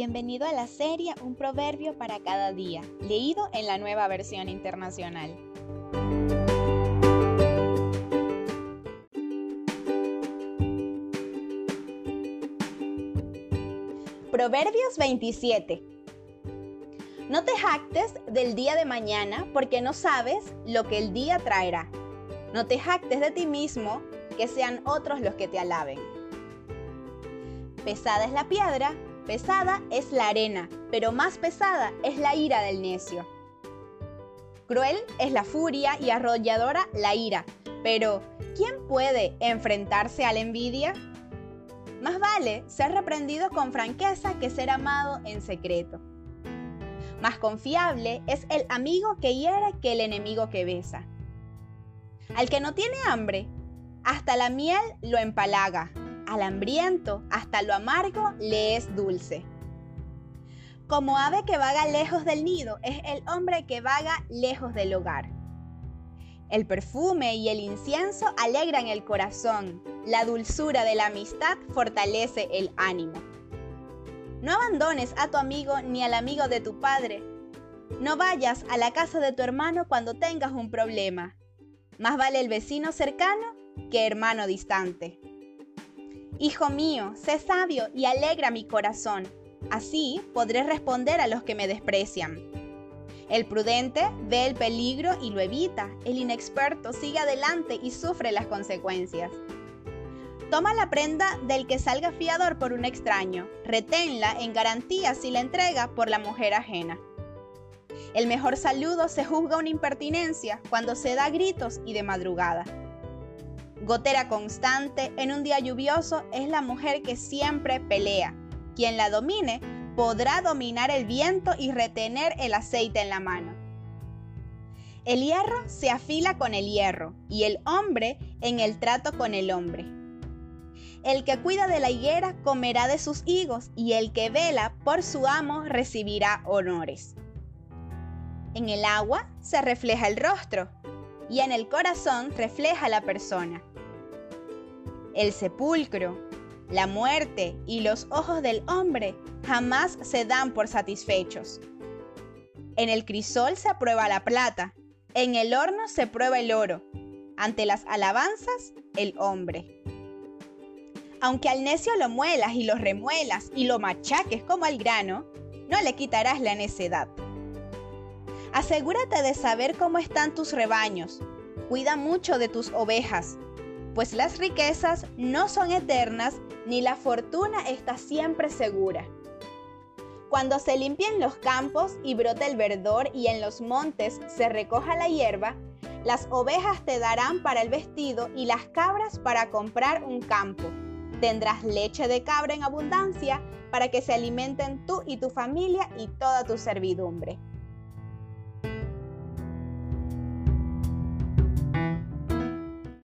Bienvenido a la serie Un proverbio para cada día, leído en la nueva versión internacional. Proverbios 27. No te jactes del día de mañana porque no sabes lo que el día traerá. No te jactes de ti mismo, que sean otros los que te alaben. Pesada es la piedra, pesada es la arena, pero más pesada es la ira del necio. Cruel es la furia y arrolladora la ira, pero ¿quién puede enfrentarse a la envidia? Más vale ser reprendido con franqueza que ser amado en secreto. Más confiable es el amigo que hiere que el enemigo que besa. Al que no tiene hambre, hasta la miel lo empalaga, al hambriento, hasta lo amargo le es dulce. Como ave que vaga lejos del nido, es el hombre que vaga lejos del hogar. El perfume y el incienso alegran el corazón, la dulzura de la amistad fortalece el ánimo. No abandones a tu amigo ni al amigo de tu padre. No vayas a la casa de tu hermano cuando tengas un problema. Más vale el vecino cercano que hermano distante. Hijo mío, sé sabio y alegra mi corazón. Así podré responder a los que me desprecian. El prudente ve el peligro y lo evita. El inexperto sigue adelante y sufre las consecuencias. Toma la prenda del que salga fiador por un extraño. Reténla en garantía si la entrega por la mujer ajena. El mejor saludo se juzga una impertinencia cuando se da gritos y de madrugada. Gotera constante en un día lluvioso es la mujer que siempre pelea. Quien la domine podrá dominar el viento y retener el aceite en la mano. El hierro se afila con el hierro y el hombre en el trato con el hombre. El que cuida de la higuera comerá de sus higos y el que vela por su amo recibirá honores. En el agua se refleja el rostro y en el corazón refleja la persona. El sepulcro, la muerte y los ojos del hombre jamás se dan por satisfechos. En el crisol se aprueba la plata, en el horno se prueba el oro, ante las alabanzas el hombre. Aunque al necio lo muelas y lo remuelas y lo machaques como al grano, no le quitarás la necedad. Asegúrate de saber cómo están tus rebaños. Cuida mucho de tus ovejas, pues las riquezas no son eternas ni la fortuna está siempre segura. Cuando se limpien los campos y brote el verdor y en los montes se recoja la hierba, las ovejas te darán para el vestido y las cabras para comprar un campo. Tendrás leche de cabra en abundancia para que se alimenten tú y tu familia y toda tu servidumbre.